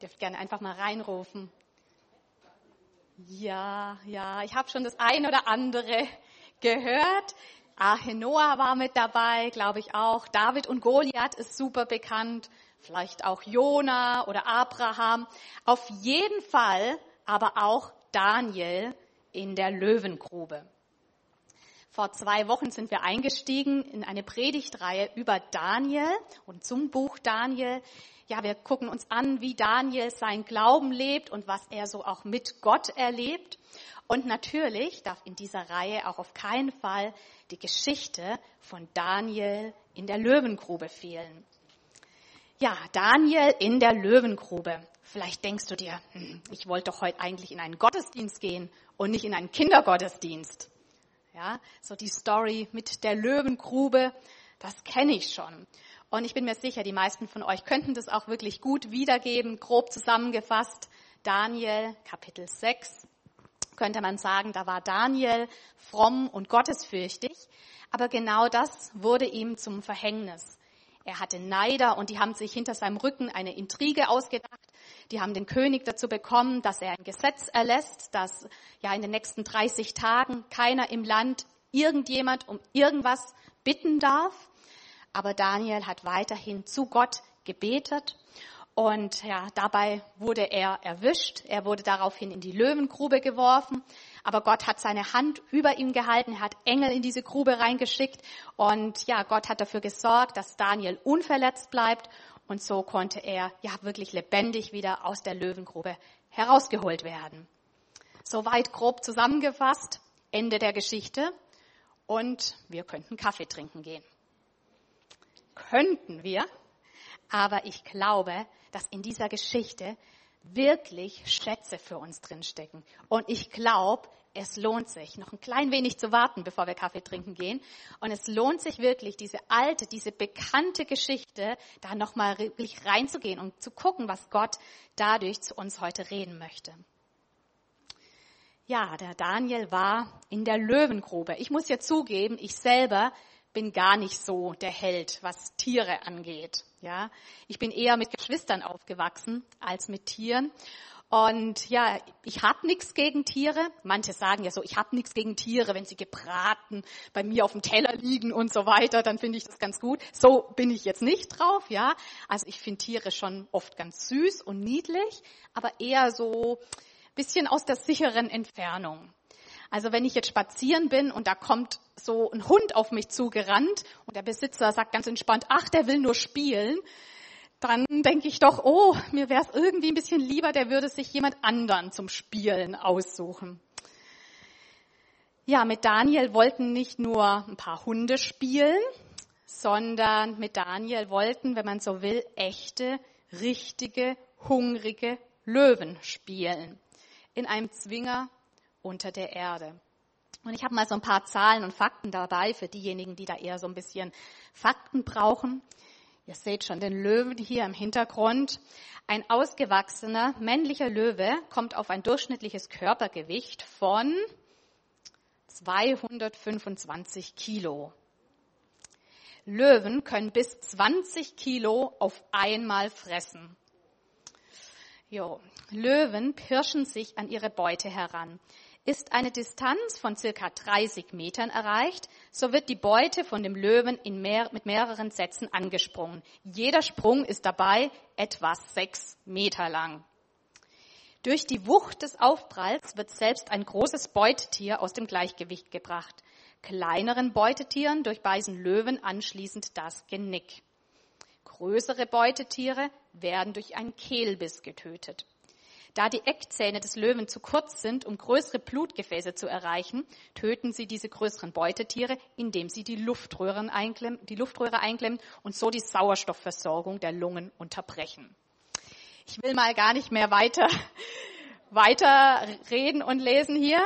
dürft gerne einfach mal reinrufen. Ja, ja, ich habe schon das ein oder andere gehört. Ahenoa war mit dabei, glaube ich auch. David und Goliath ist super bekannt. Vielleicht auch Jona oder Abraham. Auf jeden Fall aber auch Daniel in der Löwengrube. Vor zwei Wochen sind wir eingestiegen in eine Predigtreihe über Daniel und zum Buch Daniel. Ja, wir gucken uns an, wie Daniel sein Glauben lebt und was er so auch mit Gott erlebt. Und natürlich darf in dieser Reihe auch auf keinen Fall die Geschichte von Daniel in der Löwengrube fehlen. Ja, Daniel in der Löwengrube. Vielleicht denkst du dir, hm, ich wollte doch heute eigentlich in einen Gottesdienst gehen und nicht in einen Kindergottesdienst. Ja, so die Story mit der Löwengrube, das kenne ich schon. Und ich bin mir sicher, die meisten von euch könnten das auch wirklich gut wiedergeben, grob zusammengefasst. Daniel, Kapitel 6, könnte man sagen, da war Daniel fromm und gottesfürchtig. Aber genau das wurde ihm zum Verhängnis. Er hatte Neider und die haben sich hinter seinem Rücken eine Intrige ausgedacht. Die haben den König dazu bekommen, dass er ein Gesetz erlässt, dass ja in den nächsten 30 Tagen keiner im Land irgendjemand um irgendwas bitten darf. Aber Daniel hat weiterhin zu Gott gebetet und ja, dabei wurde er erwischt. Er wurde daraufhin in die Löwengrube geworfen. Aber Gott hat seine Hand über ihm gehalten. Er hat Engel in diese Grube reingeschickt. Und ja, Gott hat dafür gesorgt, dass Daniel unverletzt bleibt. Und so konnte er ja wirklich lebendig wieder aus der Löwengrube herausgeholt werden. Soweit grob zusammengefasst. Ende der Geschichte. Und wir könnten Kaffee trinken gehen. Könnten wir. Aber ich glaube, dass in dieser Geschichte wirklich Schätze für uns drinstecken. Und ich glaube, es lohnt sich, noch ein klein wenig zu warten, bevor wir Kaffee trinken gehen. Und es lohnt sich wirklich, diese alte, diese bekannte Geschichte da nochmal wirklich reinzugehen und zu gucken, was Gott dadurch zu uns heute reden möchte. Ja, der Daniel war in der Löwengrube. Ich muss ja zugeben, ich selber bin gar nicht so der Held, was Tiere angeht. Ja, ich bin eher mit Geschwistern aufgewachsen als mit Tieren. Und ja, ich habe nichts gegen Tiere. Manche sagen ja so, ich habe nichts gegen Tiere, wenn sie gebraten bei mir auf dem Teller liegen und so weiter, dann finde ich das ganz gut. So bin ich jetzt nicht drauf, ja. Also ich finde Tiere schon oft ganz süß und niedlich, aber eher so bisschen aus der sicheren Entfernung. Also wenn ich jetzt spazieren bin und da kommt so ein Hund auf mich zugerannt und der Besitzer sagt ganz entspannt, ach, der will nur spielen, dann denke ich doch, oh, mir wäre es irgendwie ein bisschen lieber, der würde sich jemand anderen zum Spielen aussuchen. Ja, mit Daniel wollten nicht nur ein paar Hunde spielen, sondern mit Daniel wollten, wenn man so will, echte, richtige, hungrige Löwen spielen. In einem Zwinger unter der Erde. Und ich habe mal so ein paar Zahlen und Fakten dabei für diejenigen, die da eher so ein bisschen Fakten brauchen. Ihr seht schon den Löwen hier im Hintergrund. Ein ausgewachsener männlicher Löwe kommt auf ein durchschnittliches Körpergewicht von 225 Kilo. Löwen können bis 20 Kilo auf einmal fressen. Jo. Löwen pirschen sich an ihre Beute heran. Ist eine Distanz von circa 30 Metern erreicht, so wird die Beute von dem Löwen mehr, mit mehreren Sätzen angesprungen. Jeder Sprung ist dabei etwa sechs Meter lang. Durch die Wucht des Aufpralls wird selbst ein großes Beutetier aus dem Gleichgewicht gebracht. Kleineren Beutetieren durchbeißen Löwen anschließend das Genick. Größere Beutetiere werden durch einen Kehlbiss getötet. Da die Eckzähne des Löwen zu kurz sind, um größere Blutgefäße zu erreichen, töten sie diese größeren Beutetiere, indem sie die, Luftröhren einklemmen, die Luftröhre einklemmen und so die Sauerstoffversorgung der Lungen unterbrechen. Ich will mal gar nicht mehr weiter, weiter reden und lesen hier.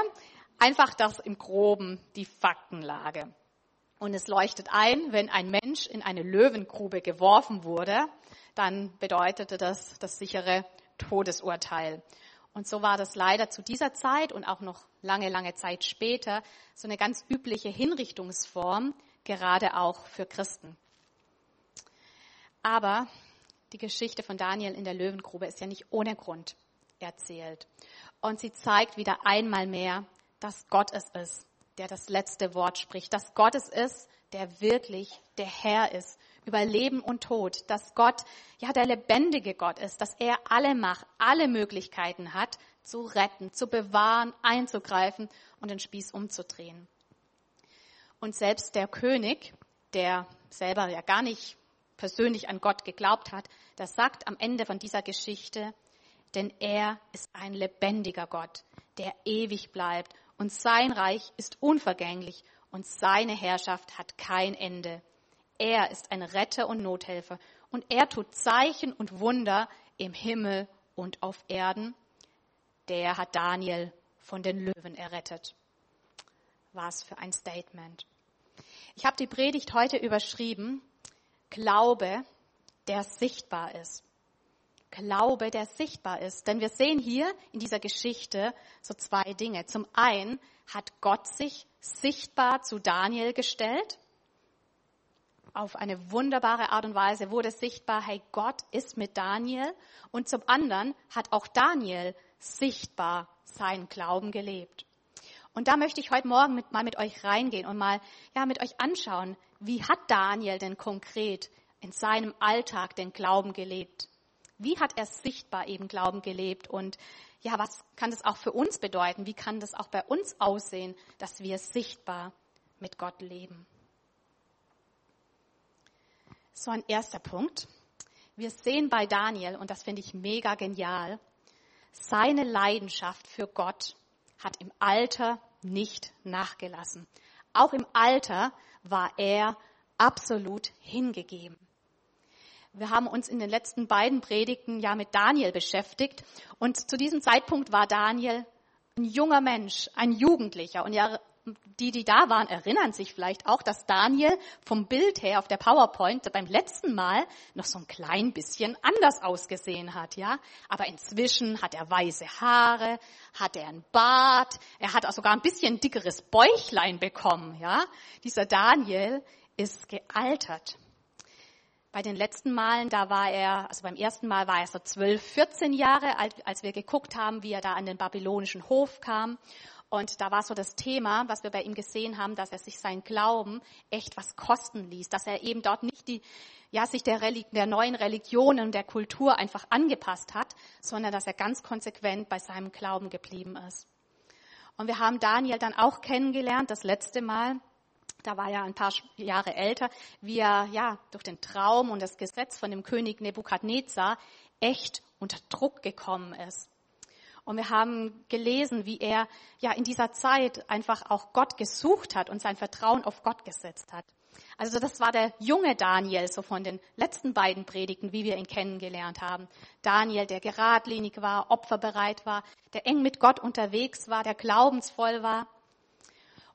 Einfach das im Groben, die Faktenlage. Und es leuchtet ein, wenn ein Mensch in eine Löwengrube geworfen wurde, dann bedeutete das das sichere Todesurteil. Und so war das leider zu dieser Zeit und auch noch lange, lange Zeit später so eine ganz übliche Hinrichtungsform, gerade auch für Christen. Aber die Geschichte von Daniel in der Löwengrube ist ja nicht ohne Grund erzählt. Und sie zeigt wieder einmal mehr, dass Gott es ist, der das letzte Wort spricht, dass Gott es ist, der wirklich der Herr ist über Leben und Tod, dass Gott ja der lebendige Gott ist, dass er alle Macht, alle Möglichkeiten hat, zu retten, zu bewahren, einzugreifen und den Spieß umzudrehen. Und selbst der König, der selber ja gar nicht persönlich an Gott geglaubt hat, der sagt am Ende von dieser Geschichte, denn er ist ein lebendiger Gott, der ewig bleibt und sein Reich ist unvergänglich und seine Herrschaft hat kein Ende. Er ist ein Retter und Nothelfer und er tut Zeichen und Wunder im Himmel und auf Erden. Der hat Daniel von den Löwen errettet. Was für ein Statement. Ich habe die Predigt heute überschrieben, Glaube, der sichtbar ist. Glaube, der sichtbar ist. Denn wir sehen hier in dieser Geschichte so zwei Dinge. Zum einen hat Gott sich sichtbar zu Daniel gestellt. Auf eine wunderbare Art und Weise wurde sichtbar, hey, Gott ist mit Daniel. Und zum anderen hat auch Daniel sichtbar seinen Glauben gelebt. Und da möchte ich heute Morgen mit, mal mit euch reingehen und mal, ja, mit euch anschauen, wie hat Daniel denn konkret in seinem Alltag den Glauben gelebt? Wie hat er sichtbar eben Glauben gelebt? Und ja, was kann das auch für uns bedeuten? Wie kann das auch bei uns aussehen, dass wir sichtbar mit Gott leben? So ein erster Punkt. Wir sehen bei Daniel, und das finde ich mega genial, seine Leidenschaft für Gott hat im Alter nicht nachgelassen. Auch im Alter war er absolut hingegeben. Wir haben uns in den letzten beiden Predigten ja mit Daniel beschäftigt und zu diesem Zeitpunkt war Daniel ein junger Mensch, ein Jugendlicher und ja, die, die da waren, erinnern sich vielleicht auch, dass Daniel vom Bild her auf der PowerPoint beim letzten Mal noch so ein klein bisschen anders ausgesehen hat, ja. Aber inzwischen hat er weiße Haare, hat er einen Bart, er hat auch sogar ein bisschen dickeres Bäuchlein bekommen, ja. Dieser Daniel ist gealtert. Bei den letzten Malen, da war er, also beim ersten Mal war er so 12, 14 Jahre alt, als wir geguckt haben, wie er da an den babylonischen Hof kam. Und da war so das Thema, was wir bei ihm gesehen haben, dass er sich sein Glauben echt was kosten ließ, dass er eben dort nicht die, ja, sich der, Reli der neuen Religion und der Kultur einfach angepasst hat, sondern dass er ganz konsequent bei seinem Glauben geblieben ist. Und wir haben Daniel dann auch kennengelernt, das letzte Mal, da war er ein paar Jahre älter, wie er ja durch den Traum und das Gesetz von dem König Nebukadnezar echt unter Druck gekommen ist. Und wir haben gelesen, wie er ja in dieser Zeit einfach auch Gott gesucht hat und sein Vertrauen auf Gott gesetzt hat. Also das war der junge Daniel, so von den letzten beiden Predigten, wie wir ihn kennengelernt haben. Daniel, der geradlinig war, opferbereit war, der eng mit Gott unterwegs war, der glaubensvoll war.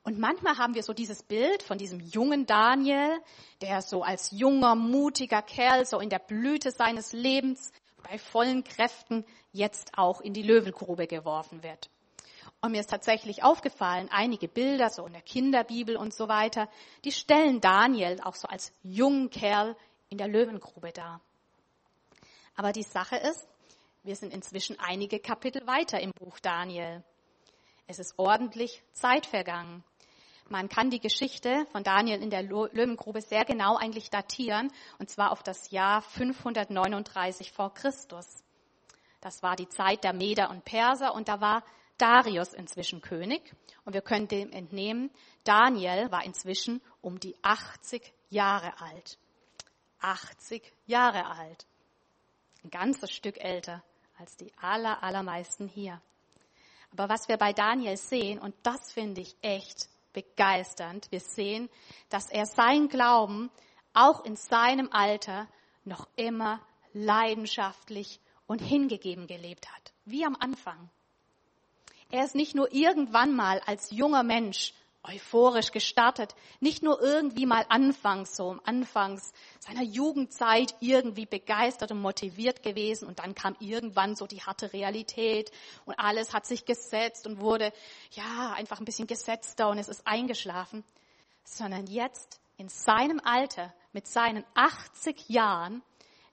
Und manchmal haben wir so dieses Bild von diesem jungen Daniel, der so als junger, mutiger Kerl so in der Blüte seines Lebens bei vollen Kräften jetzt auch in die Löwengrube geworfen wird. Und mir ist tatsächlich aufgefallen, einige Bilder, so in der Kinderbibel und so weiter, die stellen Daniel auch so als jungen Kerl in der Löwengrube dar. Aber die Sache ist, wir sind inzwischen einige Kapitel weiter im Buch Daniel. Es ist ordentlich Zeit vergangen. Man kann die Geschichte von Daniel in der Löwengrube sehr genau eigentlich datieren, und zwar auf das Jahr 539 vor Christus. Das war die Zeit der Meder und Perser und da war Darius inzwischen König. Und wir können dem entnehmen, Daniel war inzwischen um die 80 Jahre alt. 80 Jahre alt. Ein ganzes Stück älter als die aller, allermeisten hier. Aber was wir bei Daniel sehen, und das finde ich echt begeisternd. Wir sehen, dass er sein Glauben auch in seinem Alter noch immer leidenschaftlich und hingegeben gelebt hat, wie am Anfang. Er ist nicht nur irgendwann mal als junger Mensch euphorisch gestartet. Nicht nur irgendwie mal anfangs, so am Anfangs seiner Jugendzeit irgendwie begeistert und motiviert gewesen und dann kam irgendwann so die harte Realität und alles hat sich gesetzt und wurde, ja, einfach ein bisschen gesetzter und es ist eingeschlafen, sondern jetzt in seinem Alter, mit seinen 80 Jahren,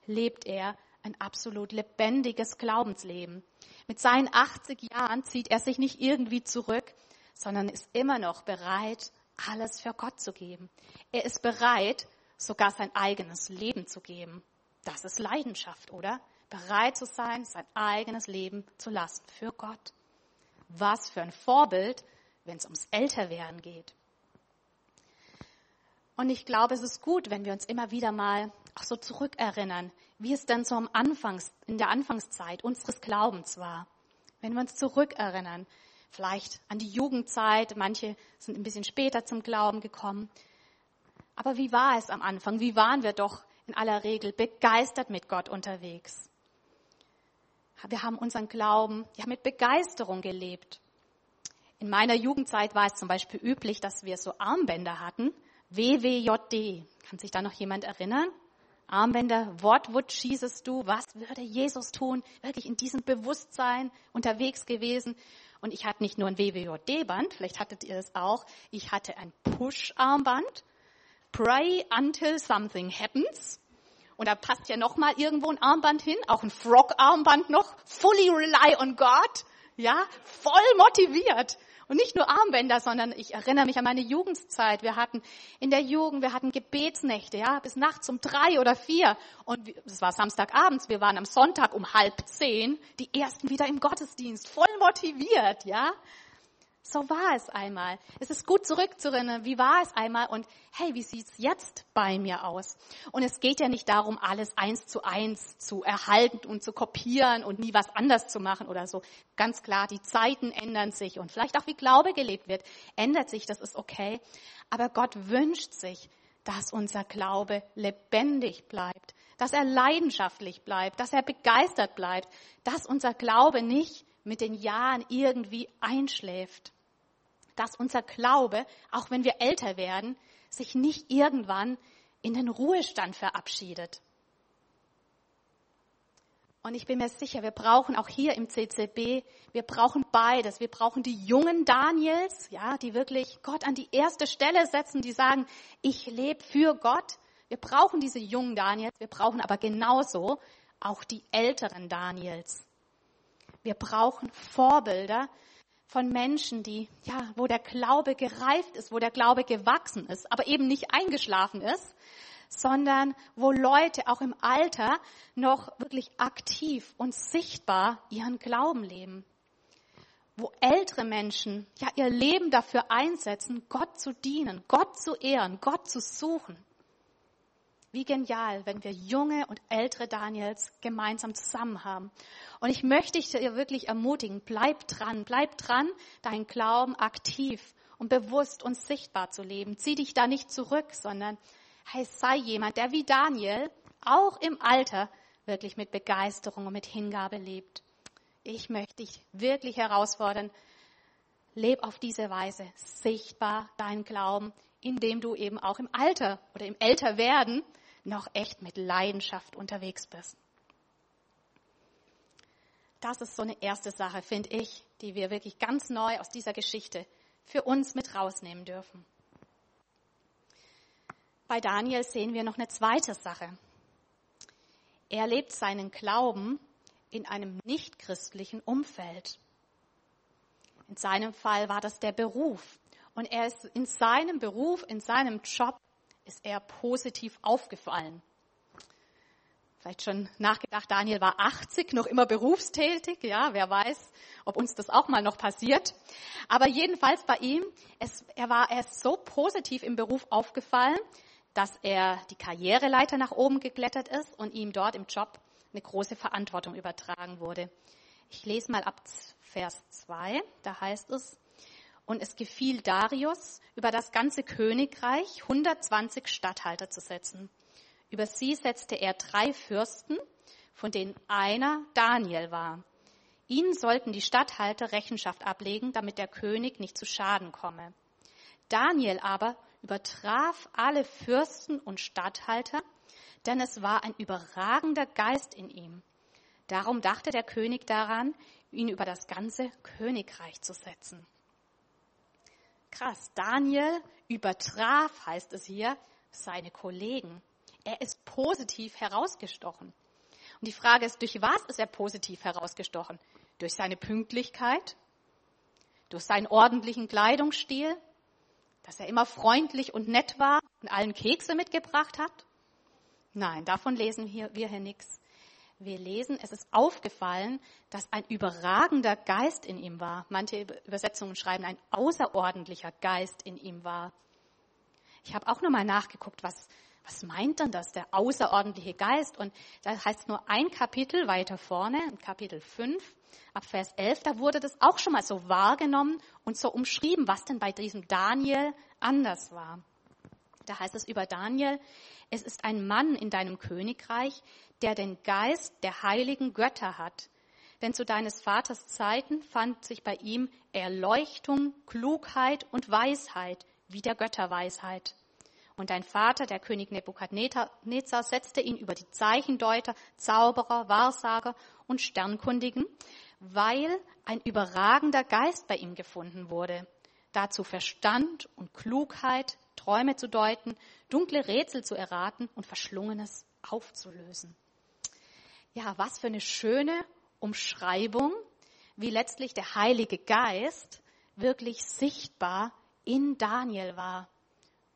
lebt er ein absolut lebendiges Glaubensleben. Mit seinen 80 Jahren zieht er sich nicht irgendwie zurück, sondern ist immer noch bereit, alles für Gott zu geben. Er ist bereit, sogar sein eigenes Leben zu geben. Das ist Leidenschaft, oder? Bereit zu sein, sein eigenes Leben zu lassen für Gott. Was für ein Vorbild, wenn es ums Älterwerden geht. Und ich glaube, es ist gut, wenn wir uns immer wieder mal auch so zurückerinnern, wie es denn so am Anfangs, in der Anfangszeit unseres Glaubens war. Wenn wir uns zurückerinnern, vielleicht an die Jugendzeit, manche sind ein bisschen später zum Glauben gekommen. Aber wie war es am Anfang? Wie waren wir doch in aller Regel begeistert mit Gott unterwegs? Wir haben unseren Glauben ja mit Begeisterung gelebt. In meiner Jugendzeit war es zum Beispiel üblich, dass wir so Armbänder hatten. WWJD. Kann sich da noch jemand erinnern? Armbänder, what would Jesus do? Was würde Jesus tun? Wirklich in diesem Bewusstsein unterwegs gewesen. Und ich hatte nicht nur ein WWJD-Band, vielleicht hattet ihr das auch. Ich hatte ein Push-Armband. Pray until something happens. Und da passt ja noch mal irgendwo ein Armband hin, auch ein Frog-Armband noch. Fully rely on God. Ja, voll motiviert. Und nicht nur Armbänder, sondern ich erinnere mich an meine Jugendzeit. Wir hatten in der Jugend, wir hatten Gebetsnächte, ja, bis nachts um drei oder vier. Und es war Samstagabends, wir waren am Sonntag um halb zehn, die ersten wieder im Gottesdienst, voll motiviert, ja. So war es einmal. Es ist gut zurückzurinnen, wie war es einmal und hey, wie sieht's jetzt bei mir aus? Und es geht ja nicht darum, alles eins zu eins zu erhalten und zu kopieren und nie was anders zu machen oder so. Ganz klar, die Zeiten ändern sich und vielleicht auch wie Glaube gelebt wird, ändert sich, das ist okay. Aber Gott wünscht sich, dass unser Glaube lebendig bleibt, dass er leidenschaftlich bleibt, dass er begeistert bleibt, dass unser Glaube nicht mit den Jahren irgendwie einschläft. Dass unser Glaube, auch wenn wir älter werden, sich nicht irgendwann in den Ruhestand verabschiedet. Und ich bin mir sicher, wir brauchen auch hier im CCB, wir brauchen beides. Wir brauchen die jungen Daniels, ja, die wirklich Gott an die erste Stelle setzen, die sagen, ich lebe für Gott. Wir brauchen diese jungen Daniels, wir brauchen aber genauso auch die älteren Daniels. Wir brauchen Vorbilder von Menschen, die, ja, wo der Glaube gereift ist, wo der Glaube gewachsen ist, aber eben nicht eingeschlafen ist, sondern wo Leute auch im Alter noch wirklich aktiv und sichtbar ihren Glauben leben. Wo ältere Menschen ja ihr Leben dafür einsetzen, Gott zu dienen, Gott zu ehren, Gott zu suchen. Wie genial, wenn wir junge und ältere Daniels gemeinsam zusammen haben. Und ich möchte dich wirklich ermutigen, bleib dran, bleib dran, deinen Glauben aktiv und bewusst und sichtbar zu leben. Zieh dich da nicht zurück, sondern hey, sei jemand, der wie Daniel auch im Alter wirklich mit Begeisterung und mit Hingabe lebt. Ich möchte dich wirklich herausfordern, leb auf diese Weise sichtbar deinen Glauben, indem du eben auch im Alter oder im Älterwerden noch echt mit Leidenschaft unterwegs bist. Das ist so eine erste Sache, finde ich, die wir wirklich ganz neu aus dieser Geschichte für uns mit rausnehmen dürfen. Bei Daniel sehen wir noch eine zweite Sache. Er lebt seinen Glauben in einem nichtchristlichen Umfeld. In seinem Fall war das der Beruf. Und er ist in seinem Beruf, in seinem Job ist er positiv aufgefallen. Vielleicht schon nachgedacht, Daniel war 80, noch immer berufstätig, ja, wer weiß, ob uns das auch mal noch passiert. Aber jedenfalls bei ihm, es, er war erst so positiv im Beruf aufgefallen, dass er die Karriereleiter nach oben geklettert ist und ihm dort im Job eine große Verantwortung übertragen wurde. Ich lese mal ab Vers 2, da heißt es, und es gefiel Darius, über das ganze Königreich 120 Statthalter zu setzen. Über sie setzte er drei Fürsten, von denen einer Daniel war. Ihnen sollten die Statthalter Rechenschaft ablegen, damit der König nicht zu Schaden komme. Daniel aber übertraf alle Fürsten und Statthalter, denn es war ein überragender Geist in ihm. Darum dachte der König daran, ihn über das ganze Königreich zu setzen. Krass, Daniel übertraf, heißt es hier, seine Kollegen. er ist positiv herausgestochen. Und die Frage ist, durch was ist er positiv herausgestochen? Durch seine Pünktlichkeit? Durch seinen ordentlichen Kleidungsstil? Dass er immer freundlich und nett war und allen Kekse mitgebracht hat? Nein, davon lesen wir hier nichts. Wir lesen, es ist aufgefallen, dass ein überragender Geist in ihm war. Manche Übersetzungen schreiben, ein außerordentlicher Geist in ihm war. Ich habe auch nochmal nachgeguckt, was, was meint denn das, der außerordentliche Geist? Und da heißt nur ein Kapitel weiter vorne, Kapitel 5, ab Vers 11, da wurde das auch schon mal so wahrgenommen und so umschrieben, was denn bei diesem Daniel anders war. Da heißt es über Daniel, es ist ein Mann in deinem Königreich, der den Geist der heiligen Götter hat. Denn zu deines Vaters Zeiten fand sich bei ihm Erleuchtung, Klugheit und Weisheit, wie der Götterweisheit. Und dein Vater, der König Nebukadnezar, setzte ihn über die Zeichendeuter, Zauberer, Wahrsager und Sternkundigen, weil ein überragender Geist bei ihm gefunden wurde. Dazu Verstand und Klugheit, Träume zu deuten, dunkle Rätsel zu erraten und Verschlungenes aufzulösen. Ja, was für eine schöne Umschreibung, wie letztlich der Heilige Geist wirklich sichtbar in Daniel war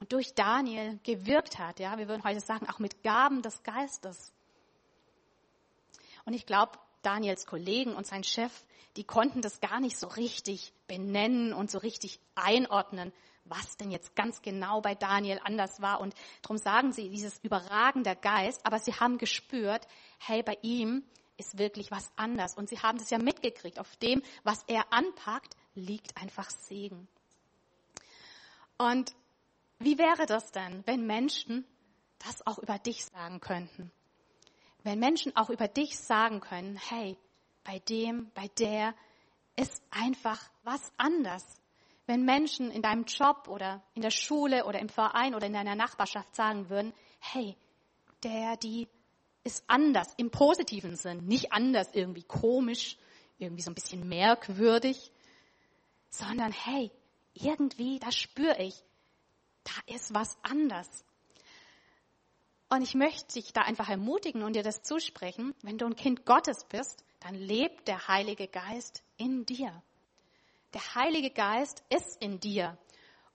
und durch Daniel gewirkt hat. Ja, wir würden heute sagen, auch mit Gaben des Geistes. Und ich glaube, Daniels Kollegen und sein Chef, die konnten das gar nicht so richtig benennen und so richtig einordnen, was denn jetzt ganz genau bei Daniel anders war. Und darum sagen sie dieses überragende Geist, aber sie haben gespürt, hey, bei ihm ist wirklich was anders. Und sie haben das ja mitgekriegt. Auf dem, was er anpackt, liegt einfach Segen. Und wie wäre das denn, wenn Menschen das auch über dich sagen könnten? Wenn Menschen auch über dich sagen können, hey, bei dem, bei der ist einfach was anders. Wenn Menschen in deinem Job oder in der Schule oder im Verein oder in deiner Nachbarschaft sagen würden, hey, der, die ist anders im positiven Sinn, nicht anders irgendwie komisch, irgendwie so ein bisschen merkwürdig, sondern hey, irgendwie, da spüre ich, da ist was anders. Und ich möchte dich da einfach ermutigen und dir das zusprechen, wenn du ein Kind Gottes bist, dann lebt der Heilige Geist in dir. Der Heilige Geist ist in dir.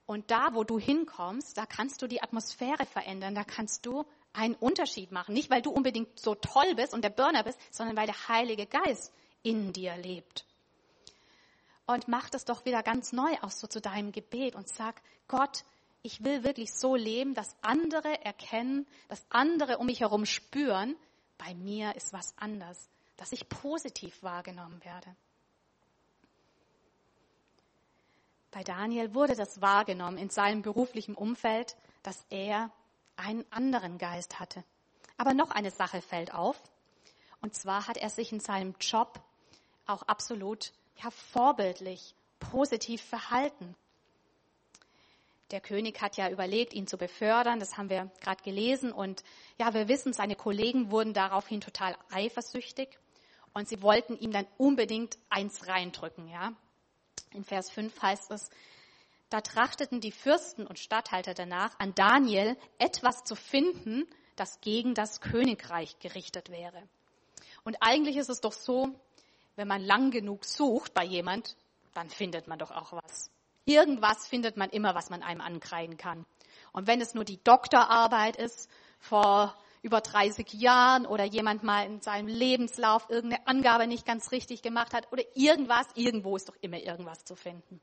Und da, wo du hinkommst, da kannst du die Atmosphäre verändern, da kannst du einen Unterschied machen. Nicht, weil du unbedingt so toll bist und der Burner bist, sondern weil der Heilige Geist in dir lebt. Und mach das doch wieder ganz neu auch so zu deinem Gebet und sag, Gott, ich will wirklich so leben, dass andere erkennen, dass andere um mich herum spüren, bei mir ist was anders, dass ich positiv wahrgenommen werde. Bei Daniel wurde das wahrgenommen in seinem beruflichen Umfeld, dass er einen anderen Geist hatte. Aber noch eine Sache fällt auf. Und zwar hat er sich in seinem Job auch absolut ja, vorbildlich, positiv verhalten. Der König hat ja überlegt, ihn zu befördern. Das haben wir gerade gelesen. Und ja, wir wissen, seine Kollegen wurden daraufhin total eifersüchtig. Und sie wollten ihm dann unbedingt eins reindrücken, ja. In Vers 5 heißt es, da trachteten die Fürsten und Statthalter danach, an Daniel etwas zu finden, das gegen das Königreich gerichtet wäre. Und eigentlich ist es doch so, wenn man lang genug sucht bei jemand, dann findet man doch auch was. Irgendwas findet man immer, was man einem ankreiden kann. Und wenn es nur die Doktorarbeit ist vor über 30 Jahren oder jemand mal in seinem Lebenslauf irgendeine Angabe nicht ganz richtig gemacht hat oder irgendwas, irgendwo ist doch immer irgendwas zu finden.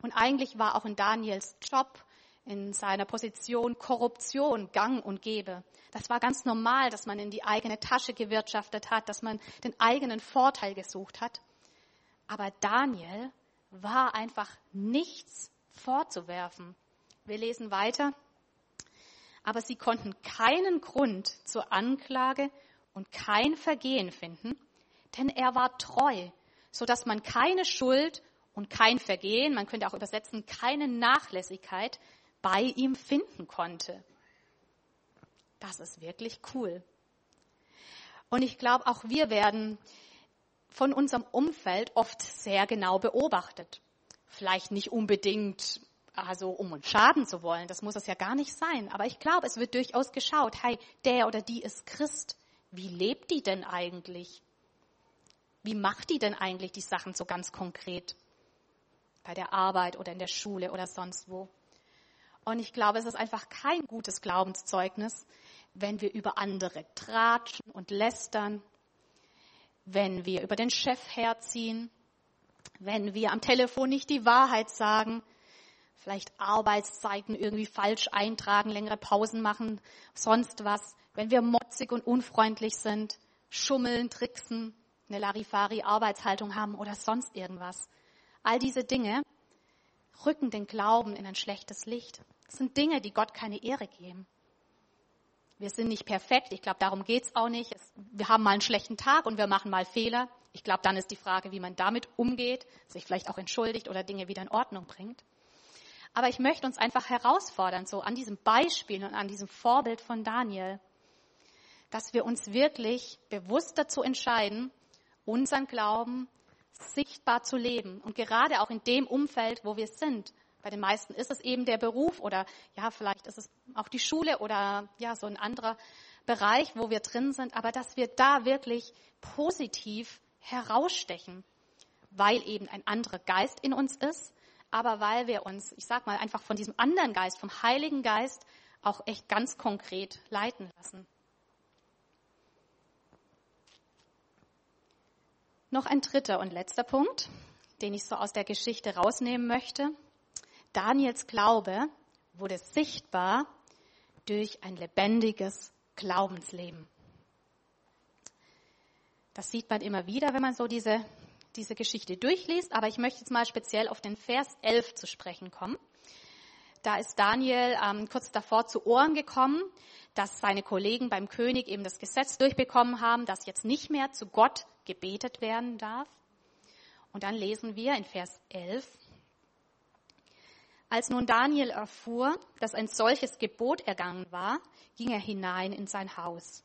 Und eigentlich war auch in Daniels Job, in seiner Position Korruption gang und gäbe. Das war ganz normal, dass man in die eigene Tasche gewirtschaftet hat, dass man den eigenen Vorteil gesucht hat. Aber Daniel war einfach nichts vorzuwerfen. Wir lesen weiter. Aber sie konnten keinen Grund zur Anklage und kein Vergehen finden, denn er war treu, so dass man keine Schuld und kein Vergehen, man könnte auch übersetzen, keine Nachlässigkeit bei ihm finden konnte. Das ist wirklich cool. Und ich glaube, auch wir werden von unserem Umfeld oft sehr genau beobachtet. Vielleicht nicht unbedingt also um uns schaden zu wollen. Das muss es ja gar nicht sein. Aber ich glaube, es wird durchaus geschaut, hey, der oder die ist Christ. Wie lebt die denn eigentlich? Wie macht die denn eigentlich die Sachen so ganz konkret? Bei der Arbeit oder in der Schule oder sonst wo. Und ich glaube, es ist einfach kein gutes Glaubenszeugnis, wenn wir über andere tratschen und lästern, wenn wir über den Chef herziehen, wenn wir am Telefon nicht die Wahrheit sagen, vielleicht Arbeitszeiten irgendwie falsch eintragen, längere Pausen machen, sonst was, wenn wir motzig und unfreundlich sind, schummeln, tricksen, eine Larifari-Arbeitshaltung haben oder sonst irgendwas. All diese Dinge rücken den Glauben in ein schlechtes Licht. Das sind Dinge, die Gott keine Ehre geben. Wir sind nicht perfekt. Ich glaube, darum geht's auch nicht. wir haben mal einen schlechten Tag und wir machen mal Fehler. Ich glaube, dann ist die Frage, wie man damit umgeht, sich vielleicht auch entschuldigt oder Dinge wieder in Ordnung bringt. Aber ich möchte uns einfach herausfordern, so an diesem Beispiel und an diesem Vorbild von Daniel, dass wir uns wirklich bewusst dazu entscheiden, unseren Glauben sichtbar zu leben. Und gerade auch in dem Umfeld, wo wir sind. Bei den meisten ist es eben der Beruf oder ja, vielleicht ist es auch die Schule oder ja, so ein anderer Bereich, wo wir drin sind, aber dass wir da wirklich positiv herausstechen, weil eben ein anderer Geist in uns ist, aber weil wir uns, ich sag mal, einfach von diesem anderen Geist, vom Heiligen Geist auch echt ganz konkret leiten lassen. Noch ein dritter und letzter Punkt, den ich so aus der Geschichte rausnehmen möchte. Daniels Glaube wurde sichtbar durch ein lebendiges Glaubensleben. Das sieht man immer wieder, wenn man so diese, diese Geschichte durchliest. Aber ich möchte jetzt mal speziell auf den Vers 11 zu sprechen kommen. Da ist Daniel ähm, kurz davor zu Ohren gekommen, dass seine Kollegen beim König eben das Gesetz durchbekommen haben, dass jetzt nicht mehr zu Gott gebetet werden darf. Und dann lesen wir in Vers 11, als nun Daniel erfuhr, dass ein solches Gebot ergangen war, ging er hinein in sein Haus.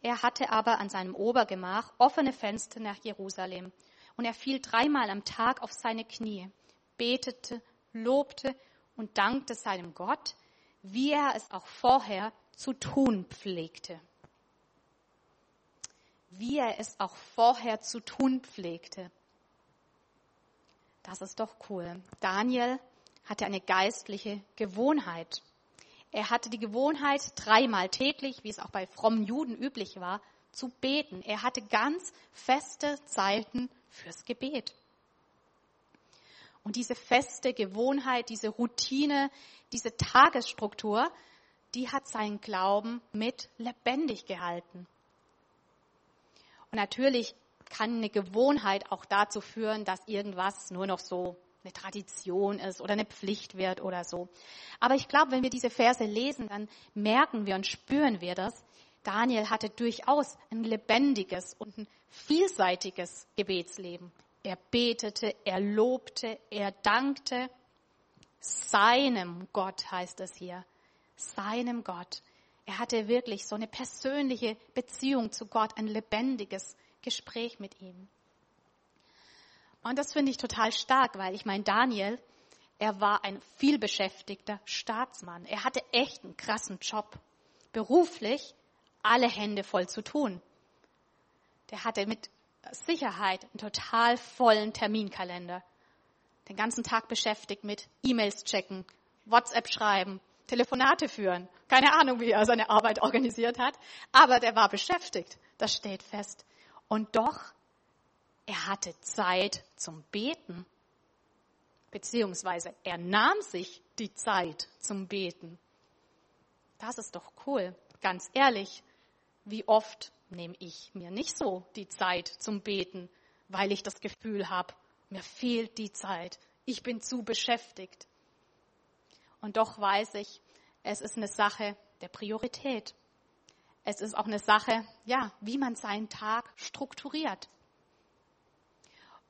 Er hatte aber an seinem Obergemach offene Fenster nach Jerusalem, und er fiel dreimal am Tag auf seine Knie, betete, lobte und dankte seinem Gott, wie er es auch vorher zu tun pflegte. Wie er es auch vorher zu tun pflegte. Das ist doch cool. Daniel hatte eine geistliche Gewohnheit. Er hatte die Gewohnheit, dreimal täglich, wie es auch bei frommen Juden üblich war, zu beten. Er hatte ganz feste Zeiten fürs Gebet. Und diese feste Gewohnheit, diese Routine, diese Tagesstruktur, die hat seinen Glauben mit lebendig gehalten. Und natürlich kann eine Gewohnheit auch dazu führen, dass irgendwas nur noch so eine Tradition ist oder eine Pflicht wird oder so. Aber ich glaube, wenn wir diese Verse lesen, dann merken wir und spüren wir das. Daniel hatte durchaus ein lebendiges und ein vielseitiges Gebetsleben. Er betete, er lobte, er dankte seinem Gott, heißt es hier. Seinem Gott. Er hatte wirklich so eine persönliche Beziehung zu Gott, ein lebendiges Gespräch mit ihm. Und das finde ich total stark, weil ich meine, Daniel, er war ein vielbeschäftigter Staatsmann. Er hatte echt einen krassen Job. Beruflich alle Hände voll zu tun. Der hatte mit Sicherheit einen total vollen Terminkalender. Den ganzen Tag beschäftigt mit E-Mails checken, WhatsApp schreiben, Telefonate führen. Keine Ahnung, wie er seine Arbeit organisiert hat. Aber der war beschäftigt. Das steht fest. Und doch er hatte Zeit zum Beten, beziehungsweise er nahm sich die Zeit zum Beten. Das ist doch cool. Ganz ehrlich, wie oft nehme ich mir nicht so die Zeit zum Beten, weil ich das Gefühl habe, mir fehlt die Zeit, ich bin zu beschäftigt. Und doch weiß ich, es ist eine Sache der Priorität. Es ist auch eine Sache, ja, wie man seinen Tag strukturiert.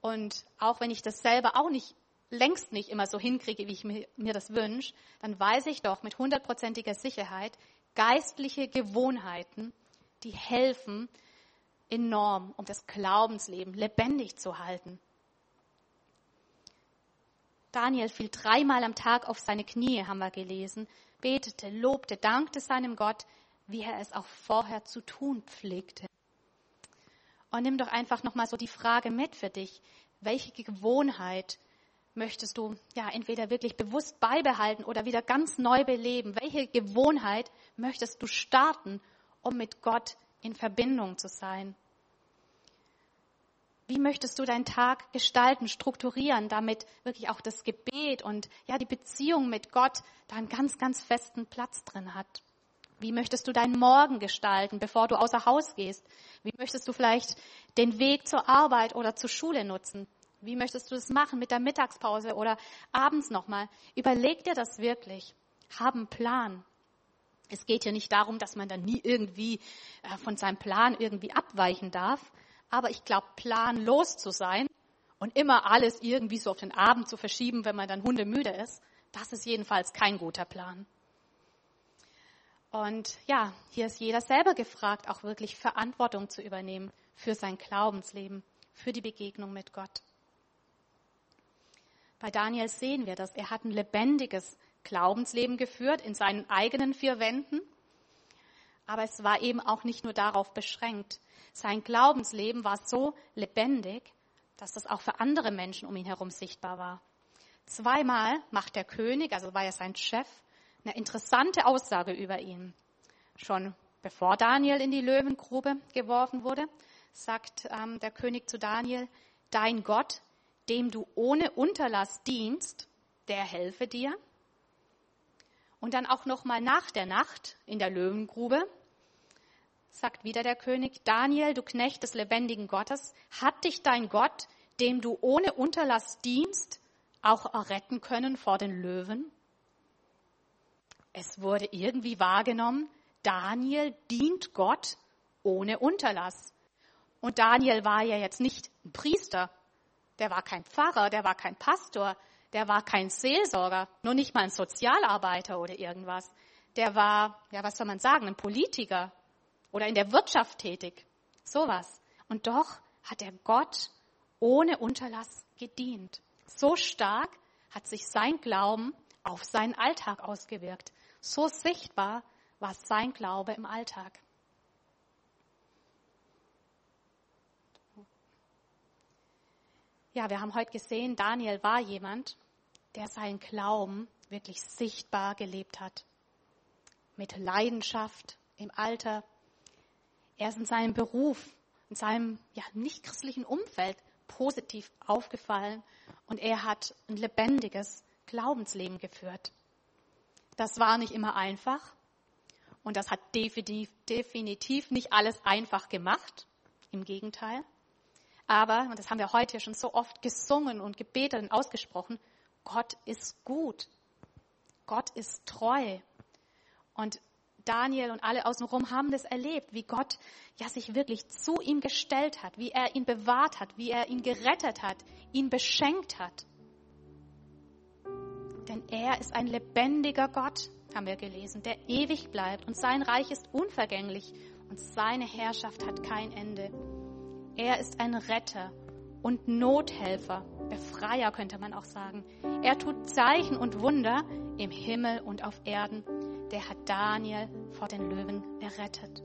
Und auch wenn ich das selber auch nicht, längst nicht immer so hinkriege, wie ich mir, mir das wünsche, dann weiß ich doch mit hundertprozentiger Sicherheit, geistliche Gewohnheiten, die helfen enorm, um das Glaubensleben lebendig zu halten. Daniel fiel dreimal am Tag auf seine Knie, haben wir gelesen, betete, lobte, dankte seinem Gott, wie er es auch vorher zu tun pflegte. Und nimm doch einfach nochmal so die Frage mit für dich. Welche Gewohnheit möchtest du ja entweder wirklich bewusst beibehalten oder wieder ganz neu beleben? Welche Gewohnheit möchtest du starten, um mit Gott in Verbindung zu sein? Wie möchtest du deinen Tag gestalten, strukturieren, damit wirklich auch das Gebet und ja die Beziehung mit Gott da einen ganz, ganz festen Platz drin hat? Wie möchtest du deinen Morgen gestalten, bevor du außer Haus gehst? Wie möchtest du vielleicht den Weg zur Arbeit oder zur Schule nutzen? Wie möchtest du das machen mit der Mittagspause oder abends nochmal? Überleg dir das wirklich. Hab einen Plan. Es geht hier nicht darum, dass man dann nie irgendwie äh, von seinem Plan irgendwie abweichen darf, aber ich glaube, planlos zu sein und immer alles irgendwie so auf den Abend zu verschieben, wenn man dann hundemüde ist, das ist jedenfalls kein guter Plan. Und ja, hier ist jeder selber gefragt, auch wirklich Verantwortung zu übernehmen für sein Glaubensleben, für die Begegnung mit Gott. Bei Daniel sehen wir das. Er hat ein lebendiges Glaubensleben geführt in seinen eigenen vier Wänden. Aber es war eben auch nicht nur darauf beschränkt. Sein Glaubensleben war so lebendig, dass das auch für andere Menschen um ihn herum sichtbar war. Zweimal macht der König, also war er sein Chef, eine interessante Aussage über ihn. Schon bevor Daniel in die Löwengrube geworfen wurde, sagt ähm, der König zu Daniel, dein Gott, dem du ohne Unterlass dienst, der helfe dir. Und dann auch noch mal nach der Nacht in der Löwengrube sagt wieder der König, Daniel, du Knecht des lebendigen Gottes, hat dich dein Gott, dem du ohne Unterlass dienst, auch erretten können vor den Löwen? Es wurde irgendwie wahrgenommen, Daniel dient Gott ohne Unterlass. Und Daniel war ja jetzt nicht ein Priester, der war kein Pfarrer, der war kein Pastor, der war kein Seelsorger, nur nicht mal ein Sozialarbeiter oder irgendwas. Der war, ja, was soll man sagen, ein Politiker, oder in der Wirtschaft tätig. Sowas. Und doch hat er Gott ohne Unterlass gedient. So stark hat sich sein Glauben auf seinen Alltag ausgewirkt. So sichtbar war sein Glaube im Alltag. Ja, wir haben heute gesehen, Daniel war jemand, der seinen Glauben wirklich sichtbar gelebt hat. Mit Leidenschaft im Alter, er ist in seinem Beruf, in seinem ja, nicht christlichen Umfeld positiv aufgefallen und er hat ein lebendiges Glaubensleben geführt. Das war nicht immer einfach und das hat definitiv, definitiv nicht alles einfach gemacht. Im Gegenteil. Aber, und das haben wir heute schon so oft gesungen und gebetet und ausgesprochen, Gott ist gut. Gott ist treu. Und Daniel und alle außenrum haben das erlebt, wie Gott ja sich wirklich zu ihm gestellt hat, wie er ihn bewahrt hat, wie er ihn gerettet hat, ihn beschenkt hat. Denn er ist ein lebendiger Gott, haben wir gelesen, der ewig bleibt und sein Reich ist unvergänglich und seine Herrschaft hat kein Ende. Er ist ein Retter und Nothelfer, Befreier könnte man auch sagen. Er tut Zeichen und Wunder im Himmel und auf Erden der hat Daniel vor den Löwen errettet.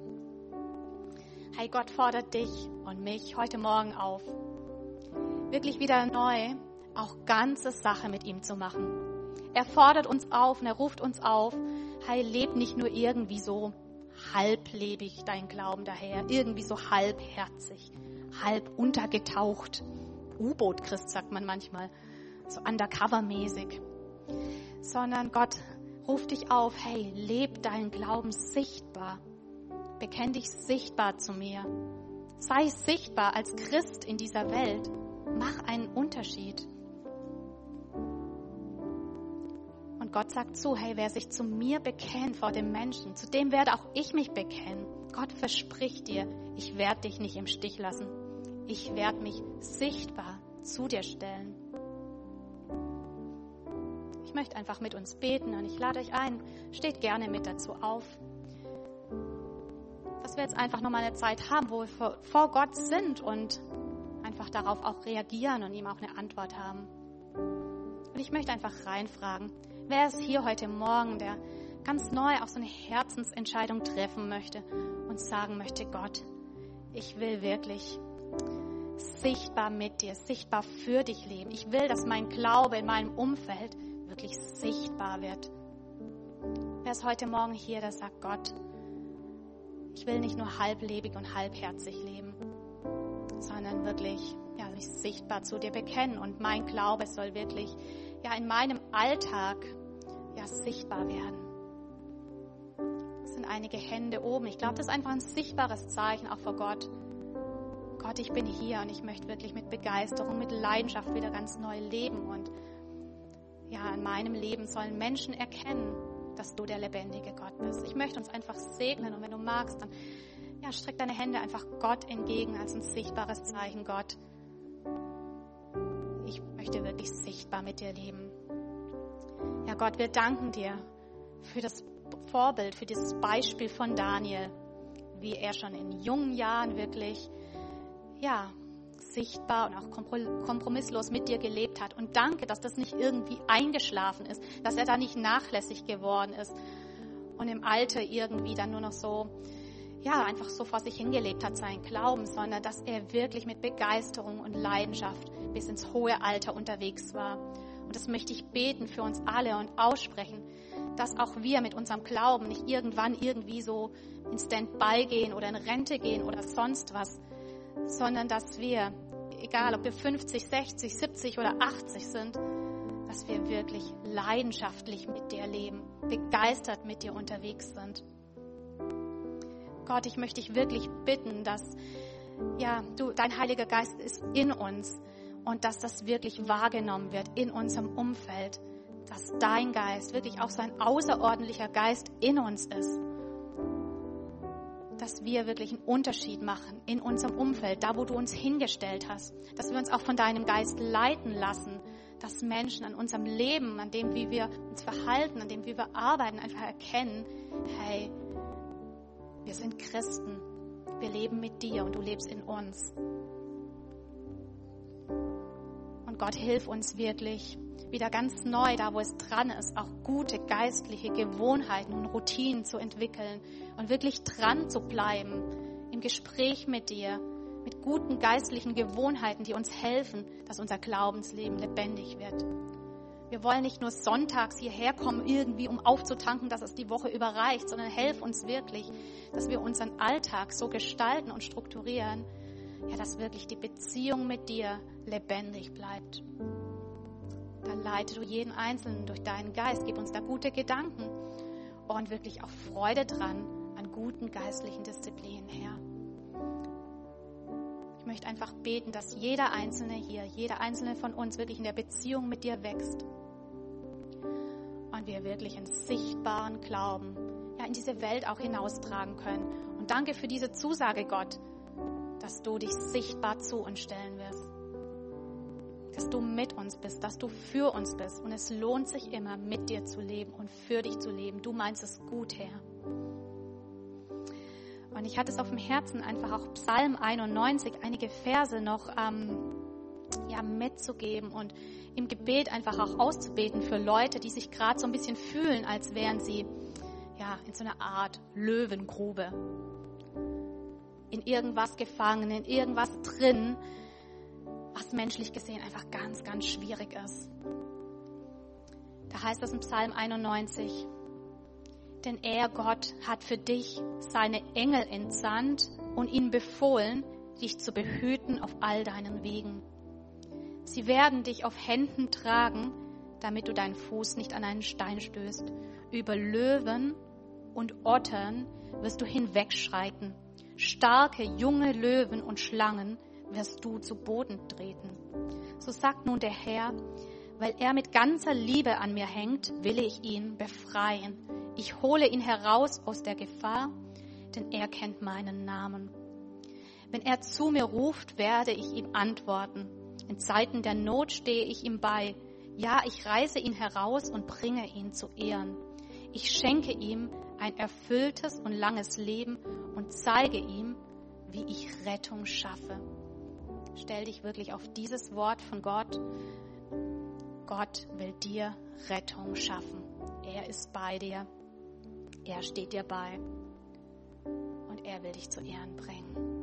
Hey, Gott fordert dich und mich heute Morgen auf, wirklich wieder neu auch ganze Sache mit ihm zu machen. Er fordert uns auf und er ruft uns auf, hey, leb nicht nur irgendwie so halblebig dein Glauben daher, irgendwie so halbherzig, halb untergetaucht. U-Boot-Christ sagt man manchmal, so undercover-mäßig. Sondern Gott ruf dich auf, hey, leb deinen Glauben sichtbar. Bekenn dich sichtbar zu mir. Sei sichtbar als Christ in dieser Welt. Mach einen Unterschied. Und Gott sagt zu, hey, wer sich zu mir bekennt vor dem Menschen, zu dem werde auch ich mich bekennen. Gott verspricht dir, ich werde dich nicht im Stich lassen. Ich werde mich sichtbar zu dir stellen. Ich möchte einfach mit uns beten und ich lade euch ein, steht gerne mit dazu auf. Dass wir jetzt einfach nochmal eine Zeit haben, wo wir vor Gott sind und einfach darauf auch reagieren und ihm auch eine Antwort haben. Und ich möchte einfach reinfragen, wer ist hier heute Morgen, der ganz neu auch so eine Herzensentscheidung treffen möchte und sagen möchte, Gott, ich will wirklich sichtbar mit dir, sichtbar für dich leben. Ich will, dass mein Glaube in meinem Umfeld wirklich sichtbar wird. Wer ist heute Morgen hier, der sagt, Gott, ich will nicht nur halblebig und halbherzig leben, sondern wirklich ja, mich sichtbar zu dir bekennen. Und mein Glaube soll wirklich ja, in meinem Alltag ja, sichtbar werden. Es sind einige Hände oben. Ich glaube, das ist einfach ein sichtbares Zeichen auch vor Gott. Gott, ich bin hier und ich möchte wirklich mit Begeisterung, mit Leidenschaft wieder ganz neu leben. Und ja, in meinem Leben sollen Menschen erkennen, dass du der lebendige Gott bist. Ich möchte uns einfach segnen und wenn du magst, dann ja, streck deine Hände einfach Gott entgegen als ein sichtbares Zeichen, Gott. Ich möchte wirklich sichtbar mit dir leben. Ja, Gott, wir danken dir für das Vorbild, für dieses Beispiel von Daniel, wie er schon in jungen Jahren wirklich, ja, sichtbar und auch kompromisslos mit dir gelebt hat. Und danke, dass das nicht irgendwie eingeschlafen ist, dass er da nicht nachlässig geworden ist und im Alter irgendwie dann nur noch so, ja, einfach so vor sich hingelebt hat, seinen Glauben, sondern dass er wirklich mit Begeisterung und Leidenschaft bis ins hohe Alter unterwegs war. Und das möchte ich beten für uns alle und aussprechen, dass auch wir mit unserem Glauben nicht irgendwann irgendwie so in Standby gehen oder in Rente gehen oder sonst was, sondern dass wir, egal ob wir 50, 60, 70 oder 80 sind, dass wir wirklich leidenschaftlich mit dir leben, begeistert mit dir unterwegs sind. Gott, ich möchte dich wirklich bitten, dass ja, du, dein Heiliger Geist ist in uns und dass das wirklich wahrgenommen wird in unserem Umfeld, dass dein Geist wirklich auch so ein außerordentlicher Geist in uns ist dass wir wirklich einen Unterschied machen in unserem Umfeld, da wo du uns hingestellt hast, dass wir uns auch von deinem Geist leiten lassen, dass Menschen an unserem Leben, an dem, wie wir uns verhalten, an dem, wie wir arbeiten, einfach erkennen, hey, wir sind Christen, wir leben mit dir und du lebst in uns. Und Gott, hilf uns wirklich, wieder ganz neu, da wo es dran ist, auch gute geistliche Gewohnheiten und Routinen zu entwickeln und wirklich dran zu bleiben im Gespräch mit dir, mit guten geistlichen Gewohnheiten, die uns helfen, dass unser Glaubensleben lebendig wird. Wir wollen nicht nur sonntags hierher kommen, irgendwie, um aufzutanken, dass es die Woche überreicht, sondern helf uns wirklich, dass wir unseren Alltag so gestalten und strukturieren, ja, dass wirklich die Beziehung mit dir lebendig bleibt dann leite du jeden Einzelnen durch deinen Geist. Gib uns da gute Gedanken und wirklich auch Freude dran an guten geistlichen Disziplinen, Herr. Ich möchte einfach beten, dass jeder Einzelne hier, jeder Einzelne von uns wirklich in der Beziehung mit dir wächst. Und wir wirklich einen sichtbaren Glauben ja, in diese Welt auch hinaustragen können. Und danke für diese Zusage, Gott, dass du dich sichtbar zu uns stellen wirst dass du mit uns bist, dass du für uns bist. Und es lohnt sich immer, mit dir zu leben und für dich zu leben. Du meinst es gut, Herr. Und ich hatte es auf dem Herzen, einfach auch Psalm 91, einige Verse noch ähm, ja, mitzugeben und im Gebet einfach auch auszubeten für Leute, die sich gerade so ein bisschen fühlen, als wären sie ja, in so einer Art Löwengrube. In irgendwas gefangen, in irgendwas drin, was menschlich gesehen einfach ganz, ganz schwierig ist. Da heißt es im Psalm 91, denn er, Gott, hat für dich seine Engel entsandt und ihnen befohlen, dich zu behüten auf all deinen Wegen. Sie werden dich auf Händen tragen, damit du deinen Fuß nicht an einen Stein stößt. Über Löwen und Ottern wirst du hinwegschreiten. Starke junge Löwen und Schlangen wirst du zu Boden treten. So sagt nun der Herr, weil er mit ganzer Liebe an mir hängt, will ich ihn befreien. Ich hole ihn heraus aus der Gefahr, denn er kennt meinen Namen. Wenn er zu mir ruft, werde ich ihm antworten. In Zeiten der Not stehe ich ihm bei. Ja, ich reiße ihn heraus und bringe ihn zu Ehren. Ich schenke ihm ein erfülltes und langes Leben und zeige ihm, wie ich Rettung schaffe. Stell dich wirklich auf dieses Wort von Gott. Gott will dir Rettung schaffen. Er ist bei dir. Er steht dir bei. Und er will dich zu Ehren bringen.